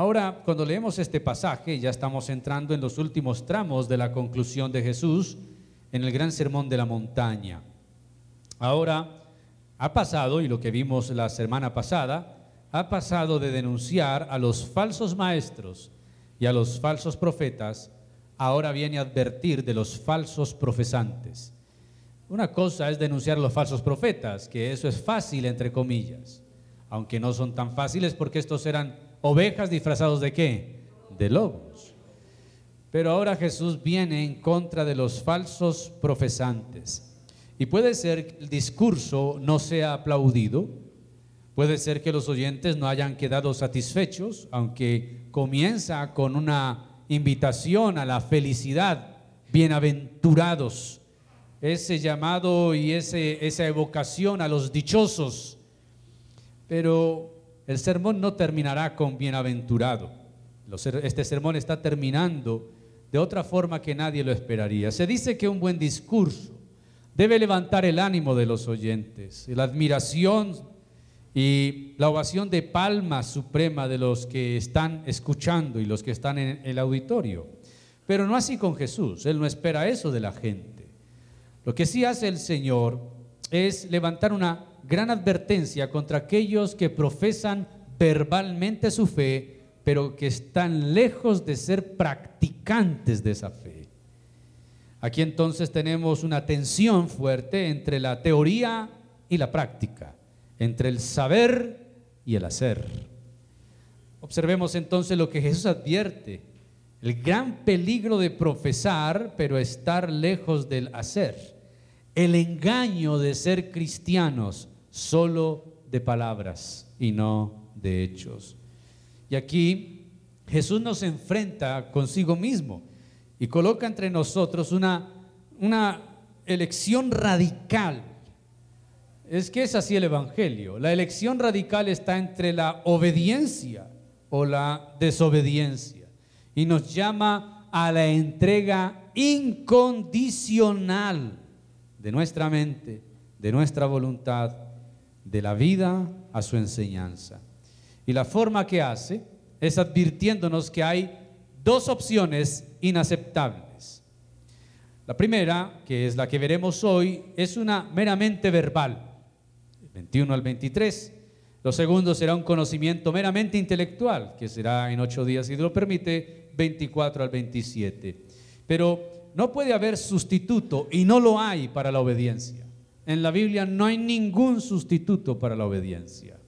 Ahora, cuando leemos este pasaje, ya estamos entrando en los últimos tramos de la conclusión de Jesús en el gran sermón de la montaña. Ahora, ha pasado, y lo que vimos la semana pasada, ha pasado de denunciar a los falsos maestros y a los falsos profetas, ahora viene a advertir de los falsos profesantes. Una cosa es denunciar a los falsos profetas, que eso es fácil, entre comillas, aunque no son tan fáciles porque estos eran ovejas disfrazados de qué? De lobos. Pero ahora Jesús viene en contra de los falsos profesantes. Y puede ser que el discurso no sea aplaudido, puede ser que los oyentes no hayan quedado satisfechos, aunque comienza con una invitación a la felicidad, bienaventurados, ese llamado y ese, esa evocación a los dichosos. Pero el sermón no terminará con bienaventurado. Este sermón está terminando de otra forma que nadie lo esperaría. Se dice que un buen discurso debe levantar el ánimo de los oyentes, la admiración y la ovación de palma suprema de los que están escuchando y los que están en el auditorio. Pero no así con Jesús, Él no espera eso de la gente. Lo que sí hace el Señor es levantar una gran advertencia contra aquellos que profesan verbalmente su fe, pero que están lejos de ser practicantes de esa fe. Aquí entonces tenemos una tensión fuerte entre la teoría y la práctica, entre el saber y el hacer. Observemos entonces lo que Jesús advierte, el gran peligro de profesar, pero estar lejos del hacer, el engaño de ser cristianos, solo de palabras y no de hechos. Y aquí Jesús nos enfrenta consigo mismo y coloca entre nosotros una, una elección radical. Es que es así el Evangelio. La elección radical está entre la obediencia o la desobediencia y nos llama a la entrega incondicional de nuestra mente, de nuestra voluntad de la vida a su enseñanza. Y la forma que hace es advirtiéndonos que hay dos opciones inaceptables. La primera, que es la que veremos hoy, es una meramente verbal, 21 al 23. Lo segundo será un conocimiento meramente intelectual, que será en ocho días, si lo permite, 24 al 27. Pero no puede haber sustituto, y no lo hay para la obediencia. En la Biblia no hay ningún sustituto para la obediencia.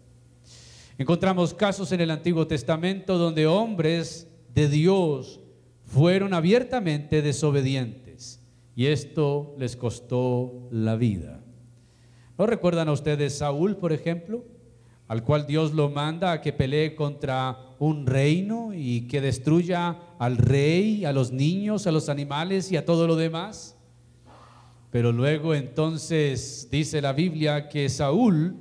Encontramos casos en el Antiguo Testamento donde hombres de Dios fueron abiertamente desobedientes y esto les costó la vida. ¿No recuerdan a ustedes Saúl, por ejemplo? Al cual Dios lo manda a que pelee contra un reino y que destruya al rey, a los niños, a los animales y a todo lo demás. Pero luego entonces dice la Biblia que Saúl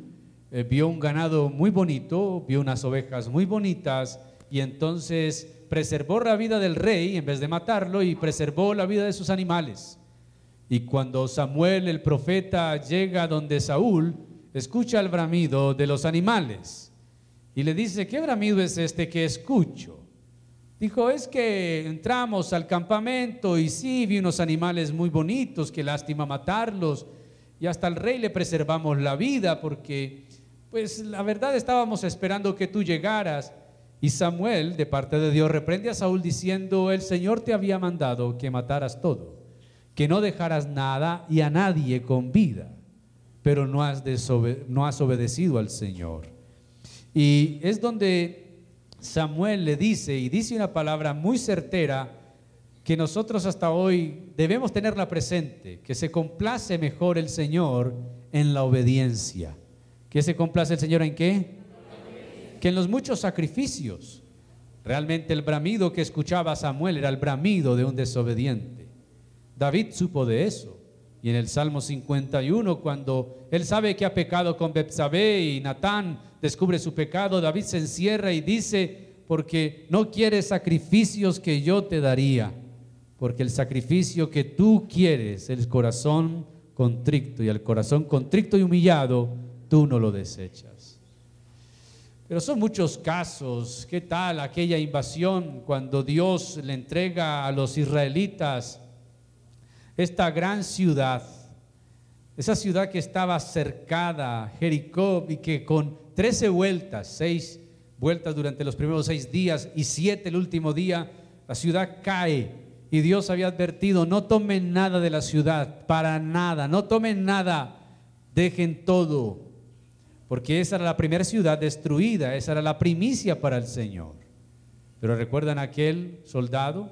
eh, vio un ganado muy bonito, vio unas ovejas muy bonitas y entonces preservó la vida del rey en vez de matarlo y preservó la vida de sus animales. Y cuando Samuel el profeta llega donde Saúl, escucha el bramido de los animales y le dice, ¿qué bramido es este que escucho? Dijo, es que entramos al campamento y sí, vi unos animales muy bonitos, qué lástima matarlos. Y hasta al rey le preservamos la vida porque, pues la verdad estábamos esperando que tú llegaras. Y Samuel, de parte de Dios, reprende a Saúl diciendo, el Señor te había mandado que mataras todo, que no dejaras nada y a nadie con vida, pero no has, no has obedecido al Señor. Y es donde Samuel le dice, y dice una palabra muy certera, que nosotros hasta hoy debemos tenerla presente, que se complace mejor el Señor en la obediencia. ¿Qué se complace el Señor en qué? Que en los muchos sacrificios. Realmente el bramido que escuchaba Samuel era el bramido de un desobediente. David supo de eso. Y en el Salmo 51, cuando él sabe que ha pecado con Betsabé y Natán descubre su pecado, David se encierra y dice, porque no quieres sacrificios que yo te daría, porque el sacrificio que tú quieres, el corazón contrito y el corazón contrito y humillado, tú no lo desechas. Pero son muchos casos. ¿Qué tal aquella invasión cuando Dios le entrega a los israelitas esta gran ciudad? Esa ciudad que estaba cercada, Jericó, y que con trece vueltas, seis vueltas durante los primeros seis días y siete el último día, la ciudad cae. Y Dios había advertido, no tomen nada de la ciudad, para nada, no tomen nada, dejen todo, porque esa era la primera ciudad destruida, esa era la primicia para el Señor. Pero recuerdan aquel soldado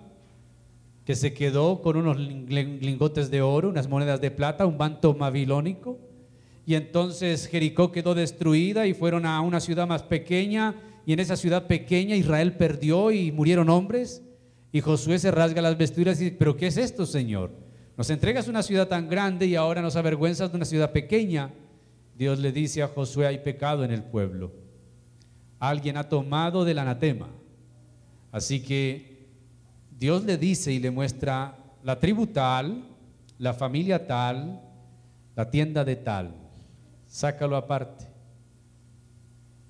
que se quedó con unos lingotes de oro, unas monedas de plata, un manto babilónico. Y entonces Jericó quedó destruida y fueron a una ciudad más pequeña. Y en esa ciudad pequeña Israel perdió y murieron hombres. Y Josué se rasga las vestiduras y dice, pero ¿qué es esto, Señor? Nos entregas una ciudad tan grande y ahora nos avergüenzas de una ciudad pequeña. Dios le dice a Josué, hay pecado en el pueblo. Alguien ha tomado del anatema. Así que Dios le dice y le muestra la tribu tal, la familia tal, la tienda de tal. Sácalo aparte.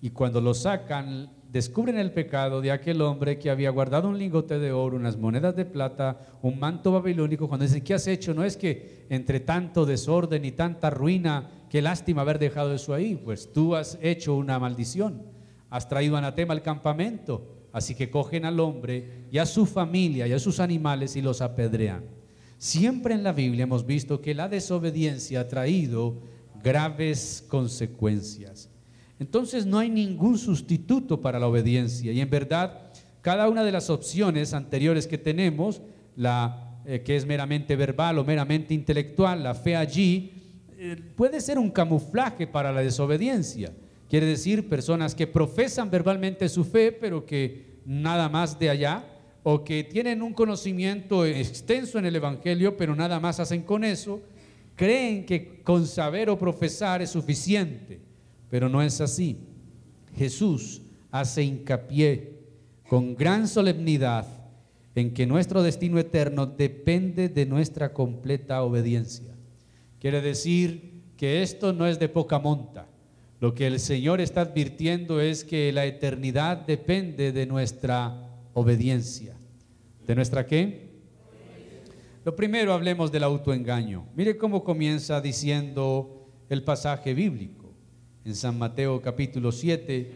Y cuando lo sacan, descubren el pecado de aquel hombre que había guardado un lingote de oro, unas monedas de plata, un manto babilónico. Cuando dicen, ¿qué has hecho? No es que entre tanto desorden y tanta ruina, qué lástima haber dejado eso ahí. Pues tú has hecho una maldición. Has traído anatema al campamento Así que cogen al hombre y a su familia y a sus animales y los apedrean. Siempre en la Biblia hemos visto que la desobediencia ha traído graves consecuencias. Entonces no hay ningún sustituto para la obediencia. Y en verdad, cada una de las opciones anteriores que tenemos, la eh, que es meramente verbal o meramente intelectual, la fe allí, eh, puede ser un camuflaje para la desobediencia. Quiere decir personas que profesan verbalmente su fe, pero que nada más de allá, o que tienen un conocimiento extenso en el Evangelio, pero nada más hacen con eso, creen que con saber o profesar es suficiente, pero no es así. Jesús hace hincapié con gran solemnidad en que nuestro destino eterno depende de nuestra completa obediencia. Quiere decir que esto no es de poca monta. Lo que el Señor está advirtiendo es que la eternidad depende de nuestra obediencia. ¿De nuestra qué? Lo primero hablemos del autoengaño. Mire cómo comienza diciendo el pasaje bíblico. En San Mateo capítulo 7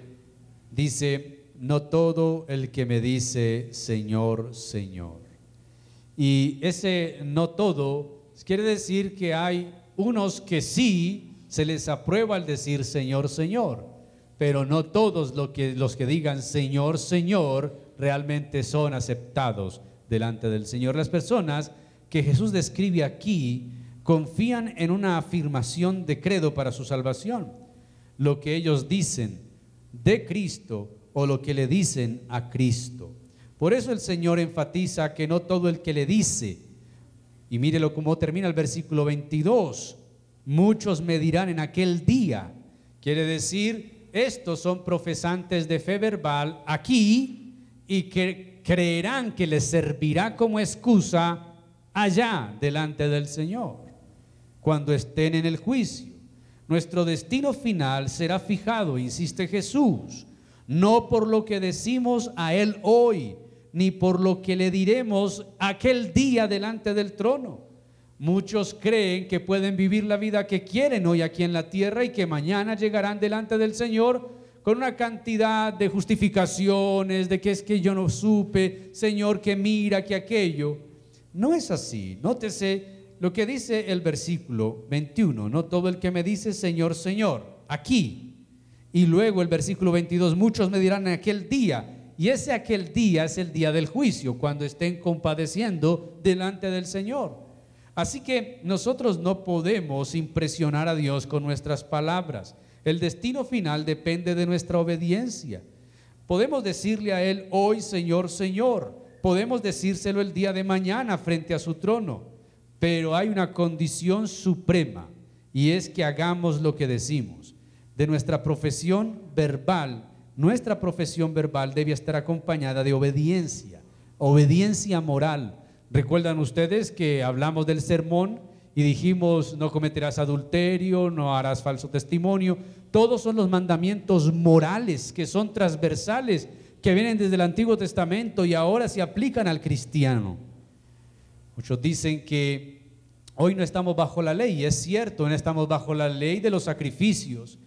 dice, no todo el que me dice Señor, Señor. Y ese no todo quiere decir que hay unos que sí se les aprueba al decir Señor, Señor, pero no todos los que, los que digan Señor, Señor realmente son aceptados delante del Señor. Las personas que Jesús describe aquí confían en una afirmación de credo para su salvación. Lo que ellos dicen de Cristo o lo que le dicen a Cristo. Por eso el Señor enfatiza que no todo el que le dice, y mírelo cómo termina el versículo 22, Muchos me dirán en aquel día, quiere decir, estos son profesantes de fe verbal aquí y que creerán que les servirá como excusa allá delante del Señor, cuando estén en el juicio. Nuestro destino final será fijado, insiste Jesús, no por lo que decimos a Él hoy, ni por lo que le diremos aquel día delante del trono Muchos creen que pueden vivir la vida que quieren hoy aquí en la tierra y que mañana llegarán delante del Señor con una cantidad de justificaciones, de que es que yo no supe, Señor, que mira, que aquello. No es así. Nótese lo que dice el versículo 21. No todo el que me dice, Señor, Señor, aquí. Y luego el versículo 22, muchos me dirán en aquel día. Y ese aquel día es el día del juicio, cuando estén compadeciendo delante del Señor. Así que nosotros no podemos impresionar a Dios con nuestras palabras. El destino final depende de nuestra obediencia. Podemos decirle a Él hoy, Señor, Señor. Podemos decírselo el día de mañana frente a su trono. Pero hay una condición suprema y es que hagamos lo que decimos. De nuestra profesión verbal, nuestra profesión verbal debe estar acompañada de obediencia, obediencia moral Recuerdan ustedes que hablamos del sermón y dijimos, no cometerás adulterio, no harás falso testimonio. Todos son los mandamientos morales que son transversales, que vienen desde el Antiguo Testamento y ahora se aplican al cristiano. Muchos dicen que hoy no estamos bajo la ley, y es cierto, no estamos bajo la ley de los sacrificios,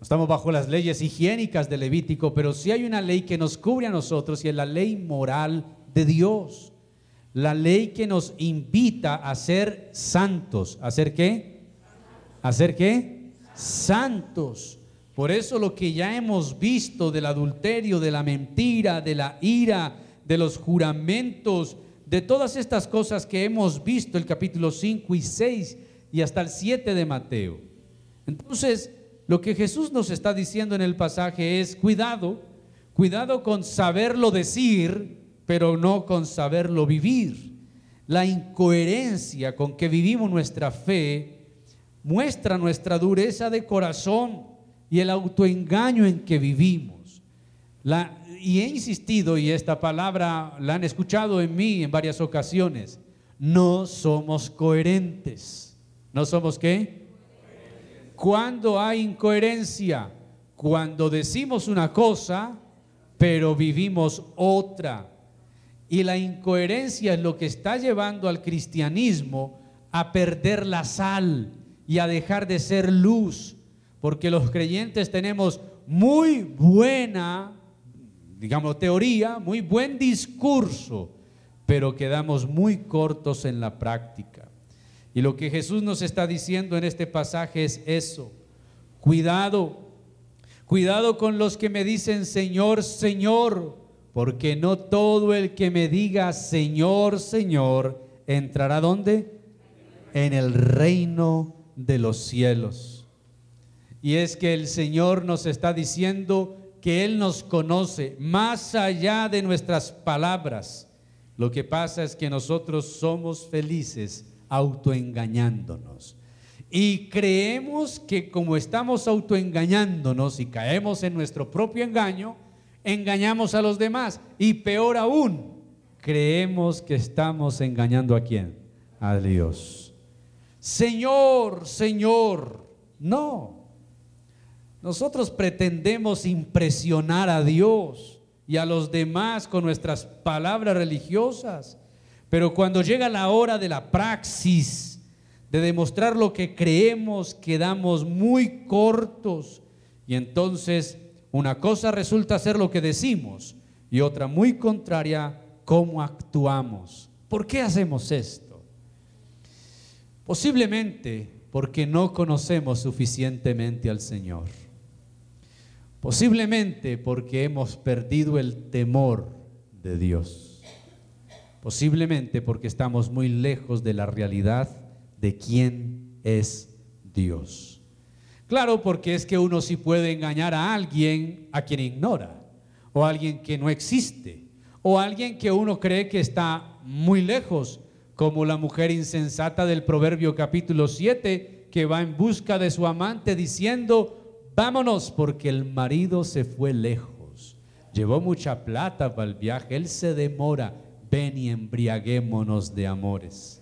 no estamos bajo las leyes higiénicas de Levítico, pero sí hay una ley que nos cubre a nosotros y es la ley moral de Dios. La ley que nos invita a ser santos. ¿A ser qué? ¿A ser qué? Santos. Por eso lo que ya hemos visto del adulterio, de la mentira, de la ira, de los juramentos, de todas estas cosas que hemos visto, el capítulo 5 y 6 y hasta el 7 de Mateo. Entonces, lo que Jesús nos está diciendo en el pasaje es, cuidado, cuidado con saberlo decir, pero no con saberlo vivir. La incoherencia con que vivimos nuestra fe muestra nuestra dureza de corazón y el autoengaño en que vivimos. La, y he insistido, y esta palabra la han escuchado en mí en varias ocasiones, no somos coherentes. ¿No somos qué? Cuando hay incoherencia, cuando decimos una cosa, pero vivimos otra. Y la incoherencia es lo que está llevando al cristianismo a perder la sal y a dejar de ser luz, porque los creyentes tenemos muy buena, digamos, teoría, muy buen discurso, pero quedamos muy cortos en la práctica. Y lo que Jesús nos está diciendo en este pasaje es eso. Cuidado, cuidado con los que me dicen Señor, Señor, porque no todo el que me diga Señor, Señor, entrará donde? En el reino de los cielos. Y es que el Señor nos está diciendo que Él nos conoce más allá de nuestras palabras. Lo que pasa es que nosotros somos felices autoengañándonos. Y creemos que como estamos autoengañándonos y caemos en nuestro propio engaño, engañamos a los demás. Y peor aún, creemos que estamos engañando a quién? A Dios. Señor, Señor, no. Nosotros pretendemos impresionar a Dios y a los demás con nuestras palabras religiosas, pero cuando llega la hora de la praxis, de demostrar lo que creemos, quedamos muy cortos y entonces una cosa resulta ser lo que decimos y otra muy contraria, cómo actuamos. ¿Por qué hacemos esto? Posiblemente porque no conocemos suficientemente al Señor. Posiblemente porque hemos perdido el temor de Dios. Posiblemente porque estamos muy lejos de la realidad de quién es Dios. Claro, porque es que uno sí puede engañar a alguien a quien ignora, o a alguien que no existe, o a alguien que uno cree que está muy lejos, como la mujer insensata del Proverbio capítulo 7, que va en busca de su amante diciendo, vámonos porque el marido se fue lejos, llevó mucha plata para el viaje, él se demora, ven y embriaguémonos de amores.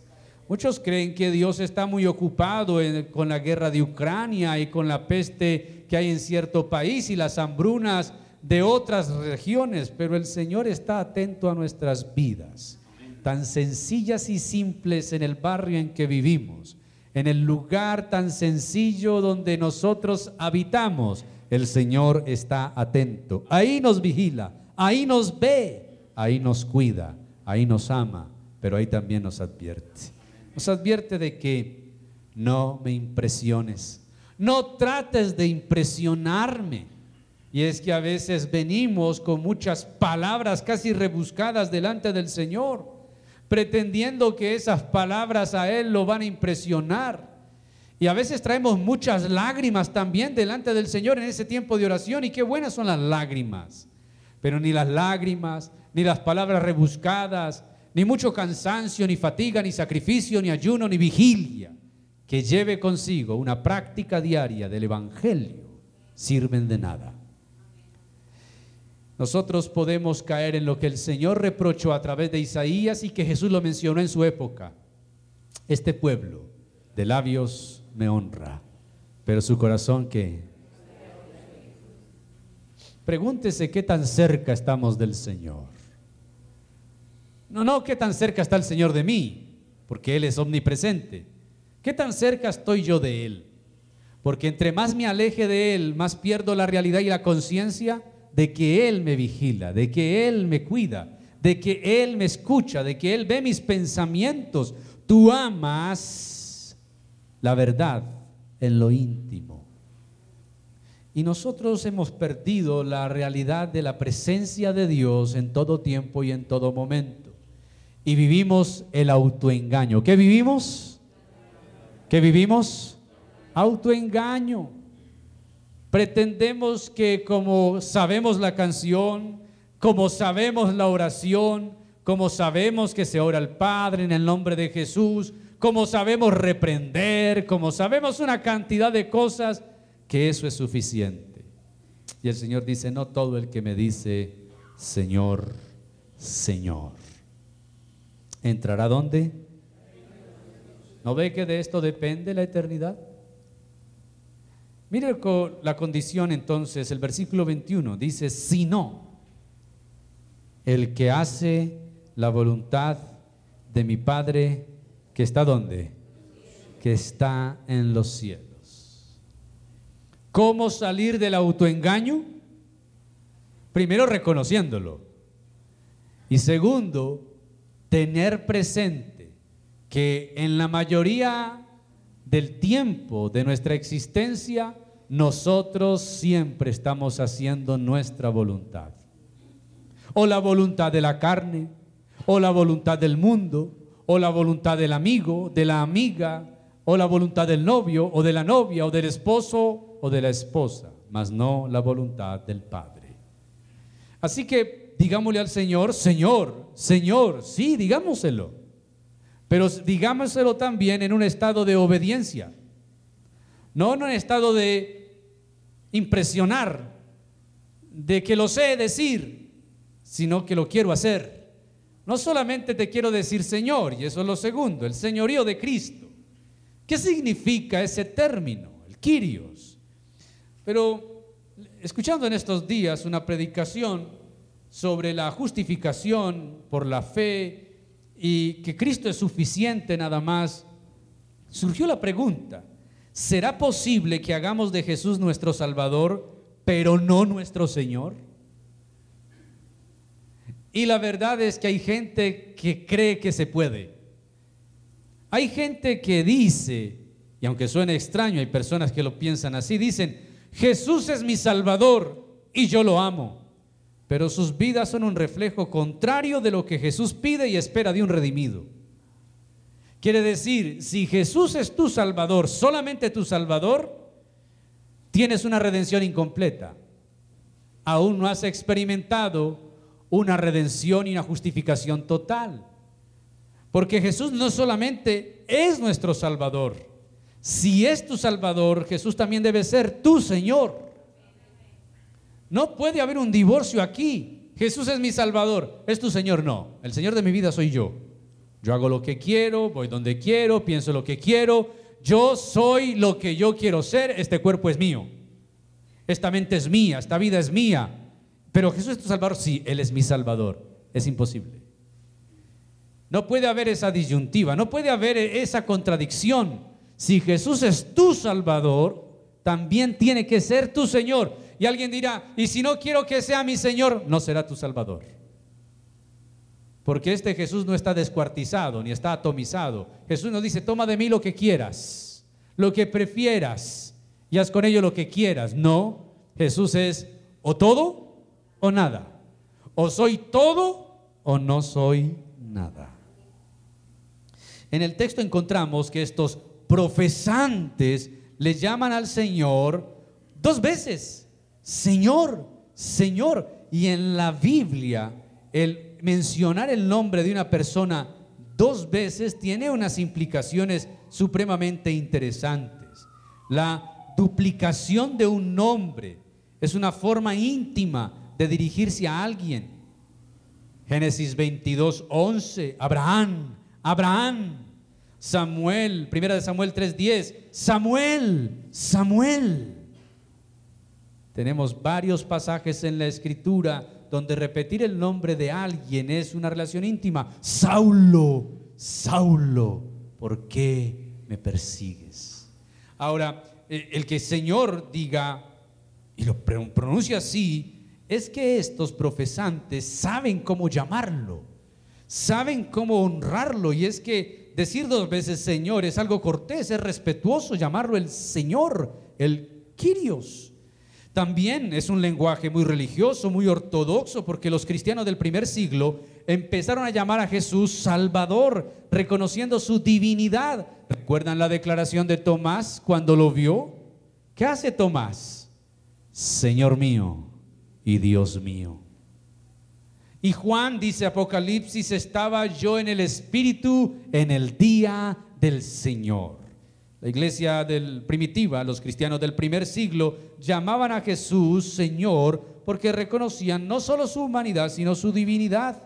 Muchos creen que Dios está muy ocupado con la guerra de Ucrania y con la peste que hay en cierto país y las hambrunas de otras regiones, pero el Señor está atento a nuestras vidas, tan sencillas y simples en el barrio en que vivimos, en el lugar tan sencillo donde nosotros habitamos. El Señor está atento, ahí nos vigila, ahí nos ve, ahí nos cuida, ahí nos ama, pero ahí también nos advierte nos advierte de que no me impresiones, no trates de impresionarme. Y es que a veces venimos con muchas palabras casi rebuscadas delante del Señor, pretendiendo que esas palabras a Él lo van a impresionar. Y a veces traemos muchas lágrimas también delante del Señor en ese tiempo de oración. Y qué buenas son las lágrimas. Pero ni las lágrimas, ni las palabras rebuscadas, ni mucho cansancio, ni fatiga, ni sacrificio, ni ayuno, ni vigilia, que lleve consigo una práctica diaria del Evangelio, sirven de nada. Nosotros podemos caer en lo que el Señor reprochó a través de Isaías y que Jesús lo mencionó en su época. Este pueblo de labios me honra, pero su corazón que... Pregúntese qué tan cerca estamos del Señor. No, no, qué tan cerca está el Señor de mí, porque Él es omnipresente. ¿Qué tan cerca estoy yo de Él? Porque entre más me aleje de Él, más pierdo la realidad y la conciencia de que Él me vigila, de que Él me cuida, de que Él me escucha, de que Él ve mis pensamientos. Tú amas la verdad en lo íntimo. Y nosotros hemos perdido la realidad de la presencia de Dios en todo tiempo y en todo momento. Y vivimos el autoengaño. ¿Qué vivimos? ¿Qué vivimos? Autoengaño. Pretendemos que como sabemos la canción, como sabemos la oración, como sabemos que se ora al Padre en el nombre de Jesús, como sabemos reprender, como sabemos una cantidad de cosas, que eso es suficiente. Y el Señor dice, no todo el que me dice, Señor, Señor. ¿Entrará dónde? ¿No ve que de esto depende la eternidad? Mire la condición entonces, el versículo 21 dice, si no, el que hace la voluntad de mi Padre que está donde? Que está en los cielos. ¿Cómo salir del autoengaño? Primero reconociéndolo. Y segundo, tener presente que en la mayoría del tiempo de nuestra existencia, nosotros siempre estamos haciendo nuestra voluntad. O la voluntad de la carne, o la voluntad del mundo, o la voluntad del amigo, de la amiga, o la voluntad del novio, o de la novia, o del esposo, o de la esposa, mas no la voluntad del Padre. Así que digámosle al Señor, Señor, Señor, sí, digámoselo. Pero digámoselo también en un estado de obediencia, no en un estado de impresionar, de que lo sé decir, sino que lo quiero hacer. No solamente te quiero decir Señor, y eso es lo segundo, el señorío de Cristo. ¿Qué significa ese término, el Kyrios? Pero escuchando en estos días una predicación sobre la justificación por la fe, y que Cristo es suficiente nada más, surgió la pregunta, ¿será posible que hagamos de Jesús nuestro Salvador, pero no nuestro Señor? Y la verdad es que hay gente que cree que se puede. Hay gente que dice, y aunque suene extraño, hay personas que lo piensan así, dicen, Jesús es mi Salvador y yo lo amo pero sus vidas son un reflejo contrario de lo que Jesús pide y espera de un redimido. Quiere decir, si Jesús es tu Salvador, solamente tu Salvador, tienes una redención incompleta. Aún no has experimentado una redención y una justificación total. Porque Jesús no solamente es nuestro Salvador, si es tu Salvador, Jesús también debe ser tu Señor. No puede haber un divorcio aquí. Jesús es mi Salvador. ¿Es tu Señor? No. El Señor de mi vida soy yo. Yo hago lo que quiero, voy donde quiero, pienso lo que quiero. Yo soy lo que yo quiero ser. Este cuerpo es mío. Esta mente es mía. Esta vida es mía. Pero Jesús es tu Salvador. Sí, Él es mi Salvador. Es imposible. No puede haber esa disyuntiva. No puede haber esa contradicción. Si Jesús es tu Salvador, también tiene que ser tu Señor. Y alguien dirá, y si no quiero que sea mi Señor, no será tu Salvador. Porque este Jesús no está descuartizado ni está atomizado. Jesús nos dice, toma de mí lo que quieras, lo que prefieras, y haz con ello lo que quieras. No, Jesús es o todo o nada. O soy todo o no soy nada. En el texto encontramos que estos profesantes le llaman al Señor dos veces. Señor, Señor. Y en la Biblia, el mencionar el nombre de una persona dos veces tiene unas implicaciones supremamente interesantes. La duplicación de un nombre es una forma íntima de dirigirse a alguien. Génesis 22, 11, Abraham, Abraham. Samuel, primera de Samuel 3:10, Samuel, Samuel. Tenemos varios pasajes en la escritura donde repetir el nombre de alguien es una relación íntima. Saulo, Saulo, ¿por qué me persigues? Ahora, eh, el que Señor diga y lo pronuncia así, es que estos profesantes saben cómo llamarlo, saben cómo honrarlo y es que decir dos veces Señor es algo cortés, es respetuoso llamarlo el Señor, el Kyrios. También es un lenguaje muy religioso, muy ortodoxo, porque los cristianos del primer siglo empezaron a llamar a Jesús Salvador, reconociendo su divinidad. ¿Recuerdan la declaración de Tomás cuando lo vio? ¿Qué hace Tomás? Señor mío y Dios mío. Y Juan dice Apocalipsis, estaba yo en el Espíritu en el día del Señor. La iglesia del primitiva, los cristianos del primer siglo, llamaban a Jesús Señor porque reconocían no solo su humanidad, sino su divinidad.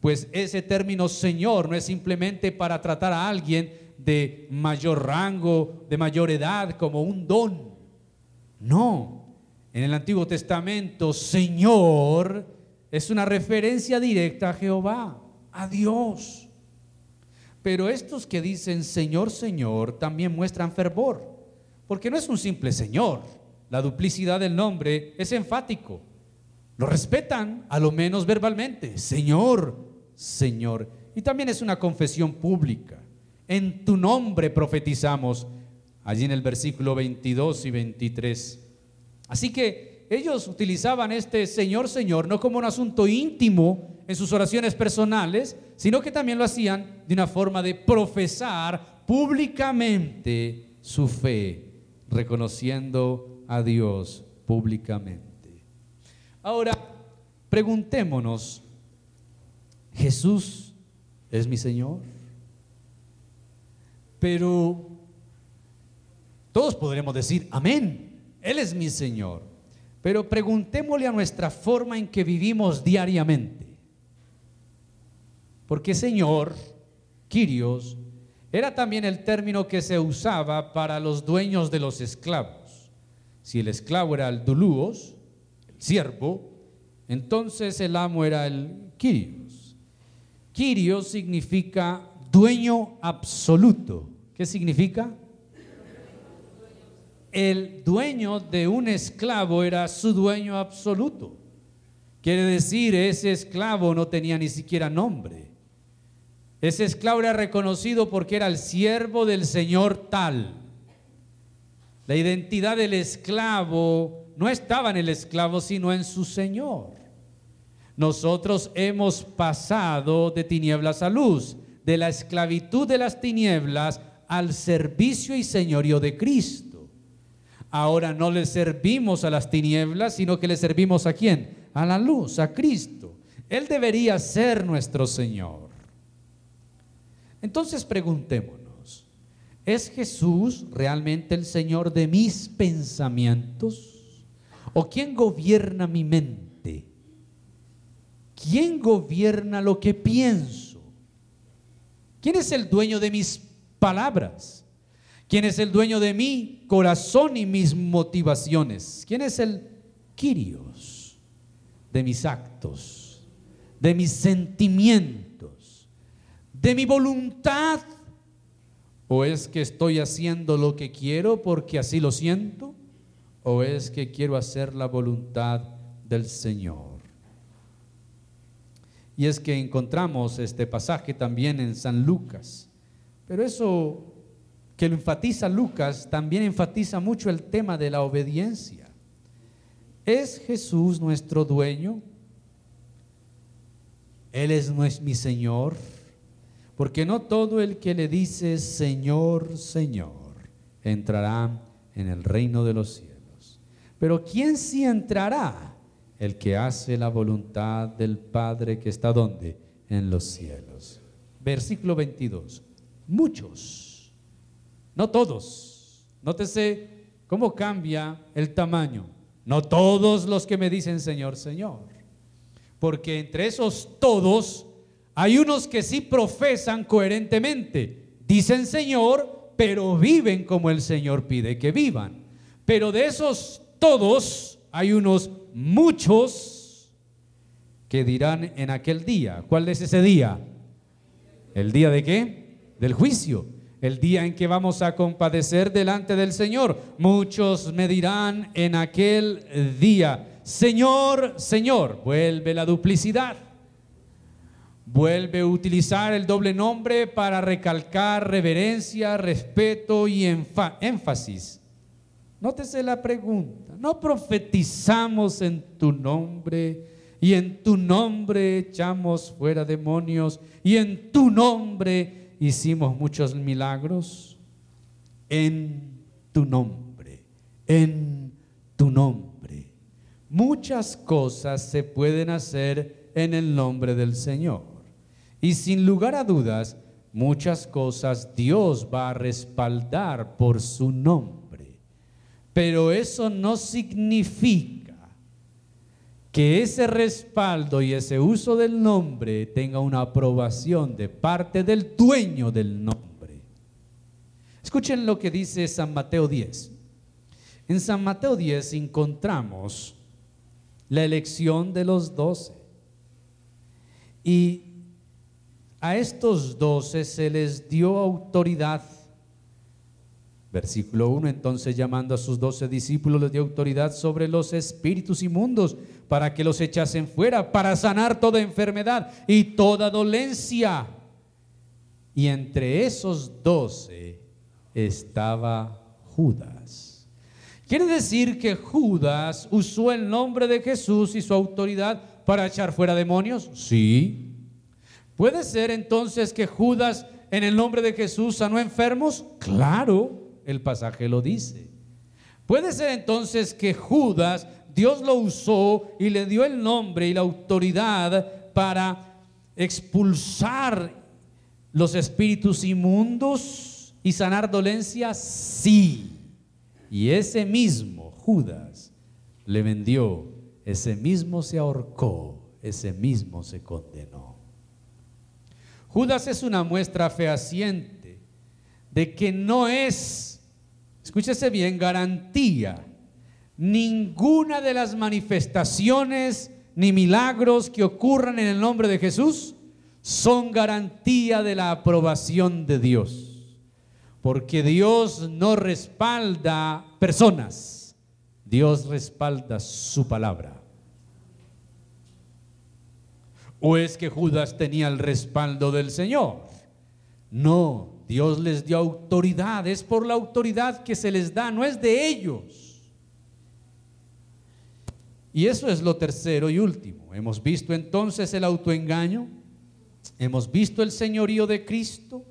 Pues ese término Señor no es simplemente para tratar a alguien de mayor rango, de mayor edad, como un don. No. En el Antiguo Testamento, Señor es una referencia directa a Jehová, a Dios. Pero estos que dicen Señor, Señor también muestran fervor, porque no es un simple Señor. La duplicidad del nombre es enfático. Lo respetan, a lo menos verbalmente. Señor, Señor. Y también es una confesión pública. En tu nombre profetizamos, allí en el versículo 22 y 23. Así que ellos utilizaban este Señor, Señor, no como un asunto íntimo en sus oraciones personales, sino que también lo hacían de una forma de profesar públicamente su fe, reconociendo a Dios públicamente. Ahora, preguntémonos, ¿Jesús es mi Señor? Pero todos podremos decir, amén, Él es mi Señor. Pero preguntémosle a nuestra forma en que vivimos diariamente. Porque Señor, Kyrios, era también el término que se usaba para los dueños de los esclavos. Si el esclavo era el duluos, el siervo, entonces el amo era el Kyrios. Kyrios significa dueño absoluto. ¿Qué significa? El dueño de un esclavo era su dueño absoluto. Quiere decir, ese esclavo no tenía ni siquiera nombre. Ese esclavo era reconocido porque era el siervo del Señor tal. La identidad del esclavo no estaba en el esclavo, sino en su Señor. Nosotros hemos pasado de tinieblas a luz, de la esclavitud de las tinieblas al servicio y señorío de Cristo. Ahora no le servimos a las tinieblas, sino que le servimos a quién? A la luz, a Cristo. Él debería ser nuestro Señor. Entonces preguntémonos, ¿es Jesús realmente el Señor de mis pensamientos? ¿O quién gobierna mi mente? ¿Quién gobierna lo que pienso? ¿Quién es el dueño de mis palabras? ¿Quién es el dueño de mi corazón y mis motivaciones? ¿Quién es el Kyrios de mis actos, de mis sentimientos? de mi voluntad? ¿O es que estoy haciendo lo que quiero porque así lo siento? ¿O es que quiero hacer la voluntad del Señor? Y es que encontramos este pasaje también en San Lucas. Pero eso que lo enfatiza Lucas también enfatiza mucho el tema de la obediencia. ¿Es Jesús nuestro dueño? ¿Él es mi Señor? Porque no todo el que le dice Señor, Señor, entrará en el reino de los cielos. Pero ¿quién sí entrará? El que hace la voluntad del Padre que está donde? En los cielos. Versículo 22. Muchos, no todos. Nótese cómo cambia el tamaño. No todos los que me dicen Señor, Señor. Porque entre esos todos hay unos que sí profesan coherentemente, dicen Señor, pero viven como el Señor pide que vivan. Pero de esos todos hay unos muchos que dirán en aquel día. ¿Cuál es ese día? ¿El día de qué? Del juicio. El día en que vamos a compadecer delante del Señor. Muchos me dirán en aquel día, Señor, Señor, vuelve la duplicidad. Vuelve a utilizar el doble nombre para recalcar reverencia, respeto y énfasis. Nótese la pregunta. ¿No profetizamos en tu nombre y en tu nombre echamos fuera demonios y en tu nombre hicimos muchos milagros? En tu nombre, en tu nombre. Muchas cosas se pueden hacer en el nombre del Señor. Y sin lugar a dudas, muchas cosas Dios va a respaldar por su nombre. Pero eso no significa que ese respaldo y ese uso del nombre tenga una aprobación de parte del dueño del nombre. Escuchen lo que dice San Mateo 10. En San Mateo 10 encontramos la elección de los doce. Y a estos doce se les dio autoridad Versículo 1, entonces llamando a sus doce discípulos les dio autoridad sobre los espíritus inmundos para que los echasen fuera, para sanar toda enfermedad y toda dolencia. Y entre esos doce estaba Judas. Quiere decir que Judas usó el nombre de Jesús y su autoridad para echar fuera demonios. Sí. ¿Puede ser entonces que Judas en el nombre de Jesús sanó enfermos? Claro el pasaje lo dice. Puede ser entonces que Judas, Dios lo usó y le dio el nombre y la autoridad para expulsar los espíritus inmundos y sanar dolencias, sí. Y ese mismo Judas le vendió, ese mismo se ahorcó, ese mismo se condenó. Judas es una muestra fehaciente de que no es escúchese bien, garantía. Ninguna de las manifestaciones ni milagros que ocurran en el nombre de Jesús son garantía de la aprobación de Dios. Porque Dios no respalda personas, Dios respalda su palabra. ¿O es que Judas tenía el respaldo del Señor? No, Dios les dio autoridad, es por la autoridad que se les da, no es de ellos. Y eso es lo tercero y último. Hemos visto entonces el autoengaño, hemos visto el señorío de Cristo.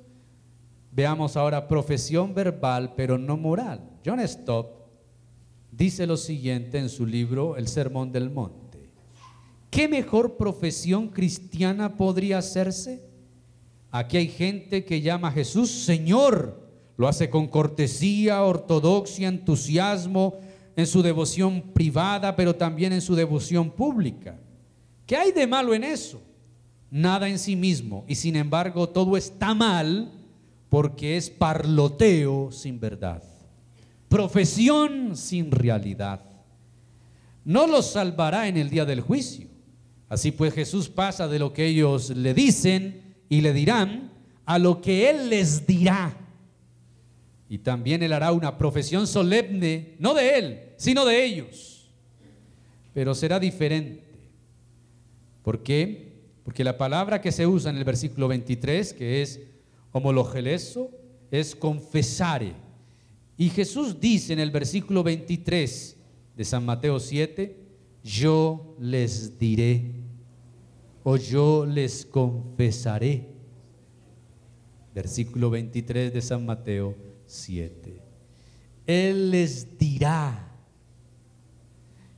Veamos ahora profesión verbal, pero no moral. John Stott dice lo siguiente en su libro El Sermón del Monte. ¿Qué mejor profesión cristiana podría hacerse? Aquí hay gente que llama a Jesús Señor. Lo hace con cortesía, ortodoxia, entusiasmo, en su devoción privada, pero también en su devoción pública. ¿Qué hay de malo en eso? Nada en sí mismo. Y sin embargo, todo está mal porque es parloteo sin verdad. Profesión sin realidad. No los salvará en el día del juicio. Así pues Jesús pasa de lo que ellos le dicen y le dirán a lo que Él les dirá. Y también Él hará una profesión solemne, no de Él, sino de ellos. Pero será diferente. ¿Por qué? Porque la palabra que se usa en el versículo 23, que es homologeleso, es confesare. Y Jesús dice en el versículo 23 de San Mateo 7, yo les diré o yo les confesaré. Versículo 23 de San Mateo 7. Él les dirá.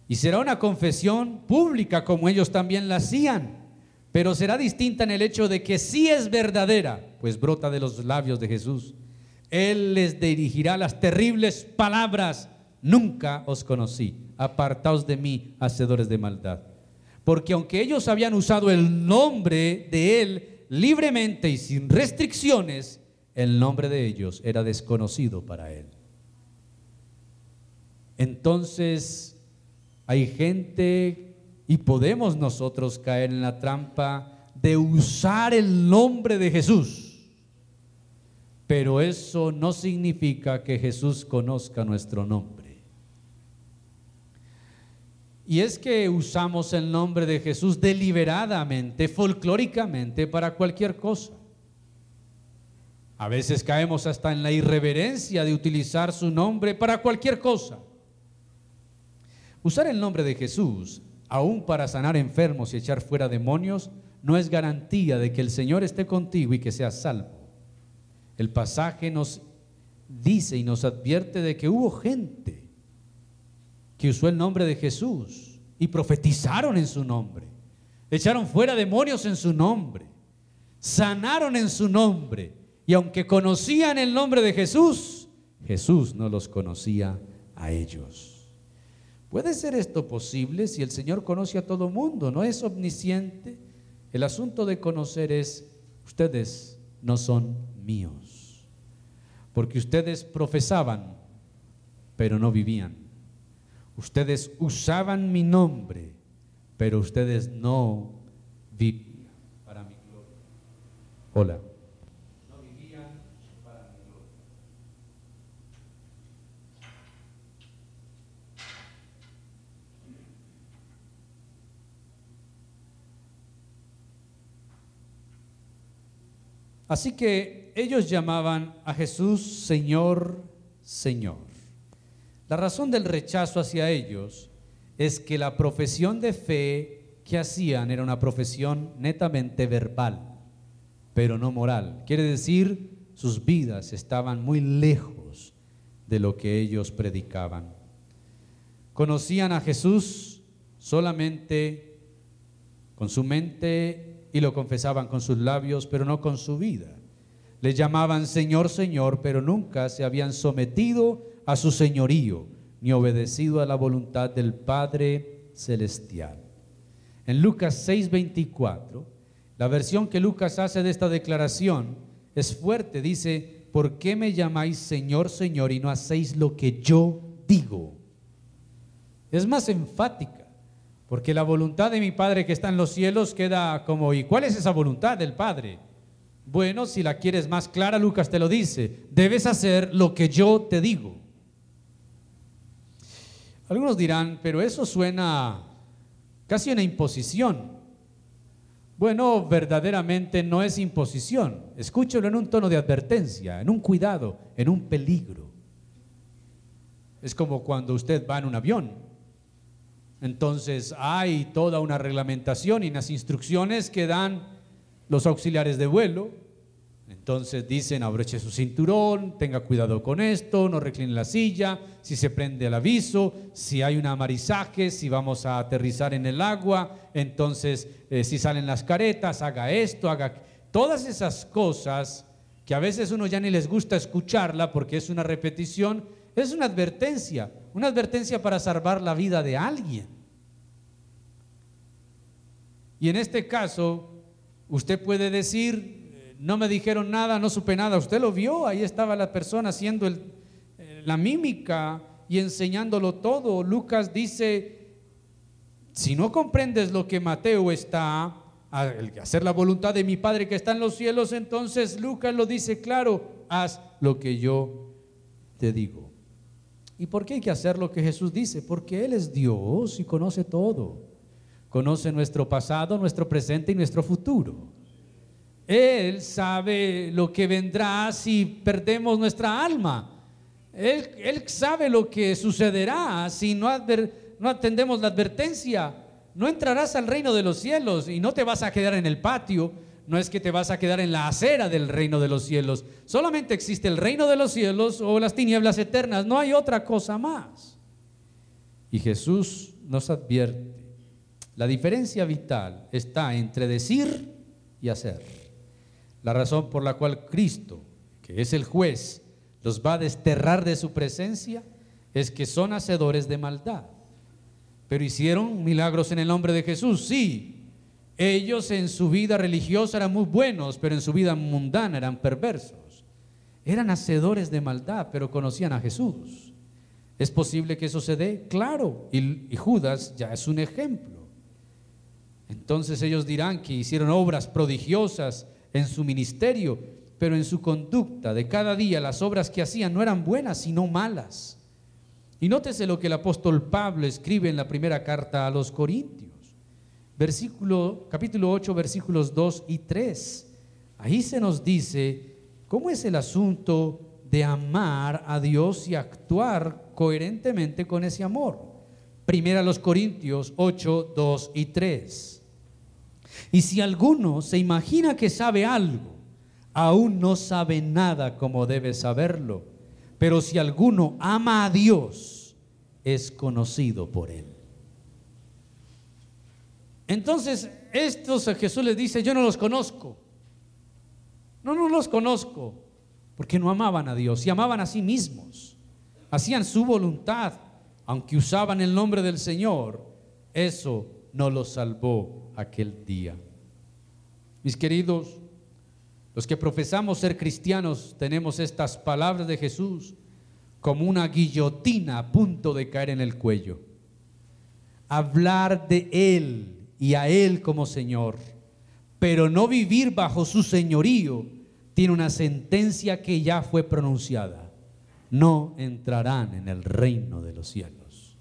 Y será una confesión pública como ellos también la hacían, pero será distinta en el hecho de que sí es verdadera, pues brota de los labios de Jesús. Él les dirigirá las terribles palabras, nunca os conocí, apartaos de mí, hacedores de maldad porque aunque ellos habían usado el nombre de Él libremente y sin restricciones, el nombre de ellos era desconocido para él. Entonces hay gente y podemos nosotros caer en la trampa de usar el nombre de Jesús. Pero eso no significa que Jesús conozca nuestro nombre. Y es que usamos el nombre de Jesús deliberadamente, folclóricamente, para cualquier cosa. A veces caemos hasta en la irreverencia de utilizar su nombre para cualquier cosa. Usar el nombre de Jesús, aún para sanar enfermos y echar fuera demonios, no es garantía de que el Señor esté contigo y que seas salvo. El pasaje nos dice y nos advierte de que hubo gente que usó el nombre de Jesús y profetizaron en su nombre, echaron fuera demonios en su nombre, sanaron en su nombre y aunque conocían el nombre de Jesús, Jesús no los conocía a ellos. ¿Puede ser esto posible si el Señor conoce a todo mundo? ¿No es omnisciente? El asunto de conocer es, ustedes no son míos, porque ustedes profesaban, pero no vivían. Ustedes usaban mi nombre, pero ustedes no vivían para mi gloria. Hola. Así que ellos llamaban a Jesús Señor, Señor. La razón del rechazo hacia ellos es que la profesión de fe que hacían era una profesión netamente verbal, pero no moral. Quiere decir, sus vidas estaban muy lejos de lo que ellos predicaban. Conocían a Jesús solamente con su mente y lo confesaban con sus labios, pero no con su vida. Le llamaban Señor, Señor, pero nunca se habían sometido a su señorío, ni obedecido a la voluntad del Padre Celestial. En Lucas 6:24, la versión que Lucas hace de esta declaración es fuerte. Dice, ¿por qué me llamáis Señor, Señor y no hacéis lo que yo digo? Es más enfática. Porque la voluntad de mi Padre que está en los cielos queda como, ¿y cuál es esa voluntad del Padre? Bueno, si la quieres más clara, Lucas te lo dice, debes hacer lo que yo te digo. Algunos dirán, pero eso suena casi una imposición. Bueno, verdaderamente no es imposición. Escúchelo en un tono de advertencia, en un cuidado, en un peligro. Es como cuando usted va en un avión entonces hay toda una reglamentación y unas instrucciones que dan los auxiliares de vuelo. Entonces dicen, abroche su cinturón, tenga cuidado con esto, no recline la silla, si se prende el aviso, si hay un amarizaje, si vamos a aterrizar en el agua, entonces eh, si salen las caretas, haga esto, haga... Todas esas cosas que a veces uno ya ni les gusta escucharla porque es una repetición, es una advertencia, una advertencia para salvar la vida de alguien. Y en este caso, usted puede decir, no me dijeron nada, no supe nada. Usted lo vio, ahí estaba la persona haciendo eh, la mímica y enseñándolo todo. Lucas dice, si no comprendes lo que Mateo está, hacer la voluntad de mi Padre que está en los cielos, entonces Lucas lo dice claro, haz lo que yo te digo. ¿Y por qué hay que hacer lo que Jesús dice? Porque Él es Dios y conoce todo. Conoce nuestro pasado, nuestro presente y nuestro futuro. Él sabe lo que vendrá si perdemos nuestra alma. Él, sabe lo que sucederá si no, no atendemos la advertencia. No entrarás al reino de los cielos y no te vas a quedar en el patio no es que te vas a quedar en la acera del reino de los cielos. Solamente existe el reino de los cielos o las tinieblas eternas. No hay otra cosa más. Y Jesús nos advierte. La diferencia vital está entre decir y hacer. La razón por la cual Cristo, que es el juez, los va a desterrar de su presencia es que son hacedores de maldad. Pero hicieron milagros en el nombre de Jesús, sí, ellos en su vida religiosa eran muy buenos, pero en su vida mundana eran perversos. eran hacedores de maldad, pero conocían a Jesús. ¿Es posible que eso se dé? Claro, y, y Judas ya es un ejemplo. Entonces ellos dirán que hicieron obras prodigiosas en su ministerio, pero en su conducta de cada día las obras que hacían no eran buenas, sino malas. Y nótese lo que el apóstol Pablo escribe en la primera carta a los Corintios, capítulo 8, versículos 2 y 3. Ahí se nos dice cómo es el asunto de amar a Dios y actuar coherentemente con ese amor. Primera a los Corintios 8, 2 y 3. Y si alguno se imagina que sabe algo, aún no sabe nada como debe saberlo. Pero si alguno ama a Dios, es conocido por él. Entonces, estos Jesús les dice, yo no los conozco. No, no los conozco, porque no amaban a Dios y amaban a sí mismos. Hacían su voluntad, aunque usaban el nombre del Señor. Eso no los salvó aquel día. Mis queridos, los que profesamos ser cristianos tenemos estas palabras de Jesús como una guillotina a punto de caer en el cuello. Hablar de Él y a Él como Señor, pero no vivir bajo su señorío, tiene una sentencia que ya fue pronunciada. No entrarán en el reino de los cielos.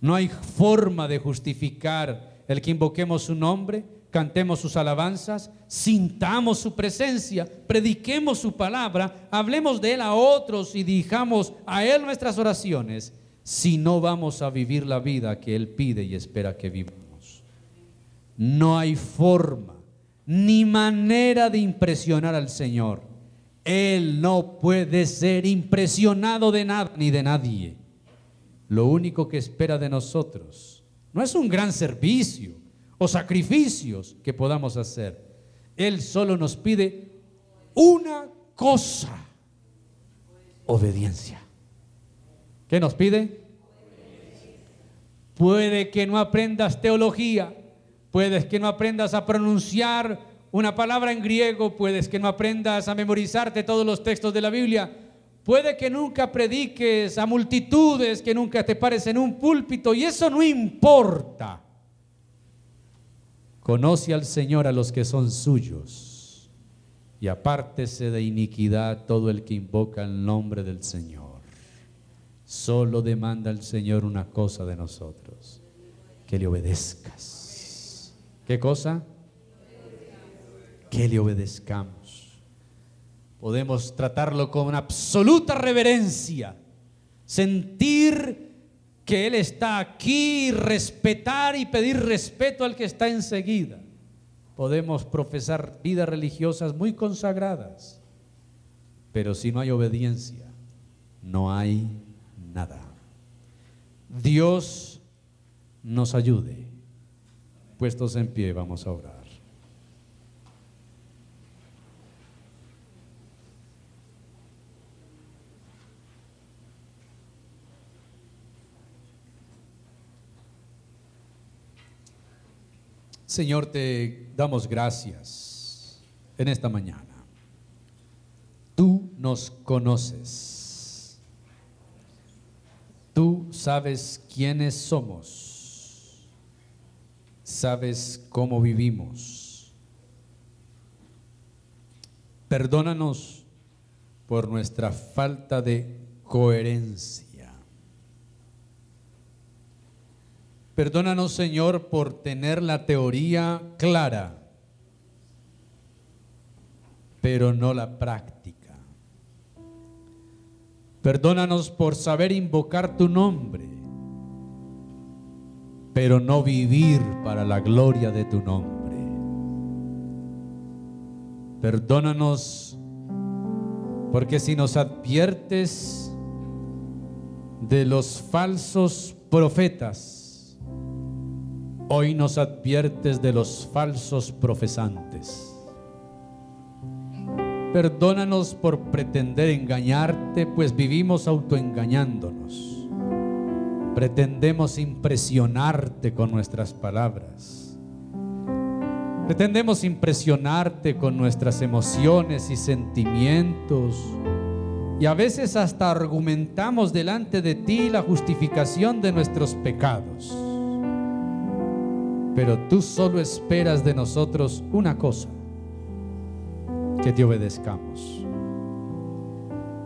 No hay forma de justificar el que invoquemos su nombre cantemos sus alabanzas, sintamos su presencia, prediquemos su palabra, hablemos de Él a otros y dijamos a Él nuestras oraciones, si no vamos a vivir la vida que Él pide y espera que vivamos. No hay forma ni manera de impresionar al Señor. Él no puede ser impresionado de nada ni de nadie. Lo único que espera de nosotros no es un gran servicio, o sacrificios que podamos hacer. Él solo nos pide una cosa, obediencia. ¿Qué nos pide? Puede que no aprendas teología, puedes que no aprendas a pronunciar una palabra en griego, puedes que no aprendas a memorizarte todos los textos de la Biblia, puede que nunca prediques a multitudes, que nunca te pares en un púlpito, y eso no importa. Conoce al Señor a los que son suyos y apártese de iniquidad todo el que invoca el nombre del Señor. Solo demanda el Señor una cosa de nosotros, que le obedezcas. ¿Qué cosa? Que le obedezcamos. Podemos tratarlo con absoluta reverencia, sentir que Él está aquí, respetar y pedir respeto al que está enseguida. Podemos profesar vidas religiosas muy consagradas, pero si no hay obediencia, no hay nada. Dios nos ayude. Puestos en pie, vamos a orar. Señor, te damos gracias en esta mañana. Tú nos conoces. Tú sabes quiénes somos. Sabes cómo vivimos. Perdónanos por nuestra falta de coherencia Perdónanos, Señor, por tener la teoría clara, pero no la práctica. Perdónanos por saber invocar tu nombre, pero no vivir para la gloria de tu nombre. Perdónanos porque si nos adviertes de los falsos profetas, Hoy nos adviertes de los falsos profesantes. Perdónanos por pretender engañarte, pues vivimos autoengañándonos. Pretendemos impresionarte con nuestras palabras. Pretendemos impresionarte con nuestras emociones y sentimientos. Y a veces hasta argumentamos delante de ti la justificación de nuestros pecados. Pero tú solo esperas de nosotros una cosa, que te obedezcamos,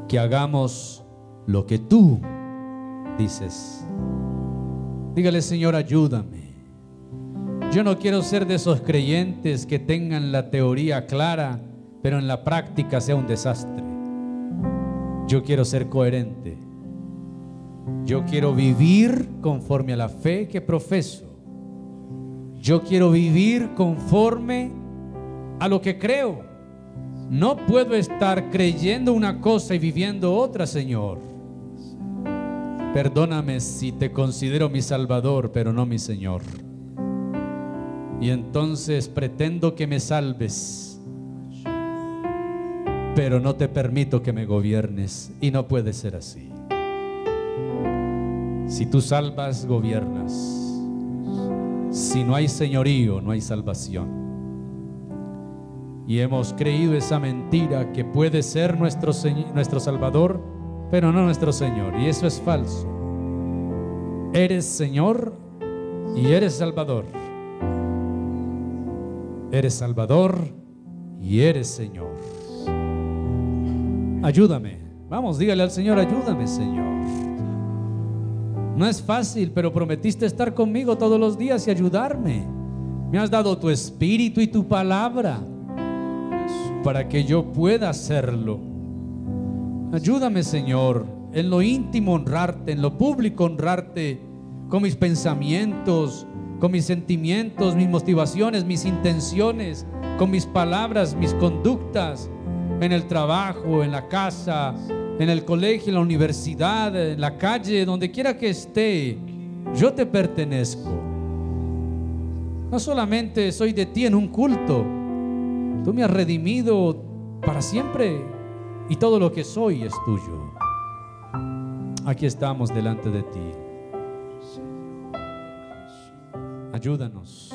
que hagamos lo que tú dices. Dígale, Señor, ayúdame. Yo no quiero ser de esos creyentes que tengan la teoría clara, pero en la práctica sea un desastre. Yo quiero ser coherente. Yo quiero vivir conforme a la fe que profeso. Yo quiero vivir conforme a lo que creo. No puedo estar creyendo una cosa y viviendo otra, Señor. Perdóname si te considero mi Salvador, pero no mi Señor. Y entonces pretendo que me salves pero no te permito que me gobiernes y no puede ser así. Si tú salvas, gobiernas. Si no hay señorío, no hay salvación. Y hemos creído esa mentira que puede ser nuestro, nuestro Salvador, pero no nuestro Señor. Y eso es falso. Eres Señor y eres Salvador. Eres Salvador y eres Señor. Ayúdame. Vamos, dígale al Señor, ayúdame, Señor. No es fácil, pero prometiste estar conmigo todos los días y ayudarme. Me has dado tu espíritu y tu palabra para que yo pueda hacerlo. Ayúdame, Señor, en lo íntimo honrarte, en lo público honrarte, con mis pensamientos, con mis sentimientos, mis motivaciones, mis intenciones, con mis palabras, mis conductas en el trabajo, en la casa, en el colegio, en la universidad, en la calle, donde quiera que esté, yo te pertenezco. No solamente soy de ti en un culto, tú me has redimido para siempre y todo lo que soy es tuyo. Aquí estamos delante de ti. Ayúdanos.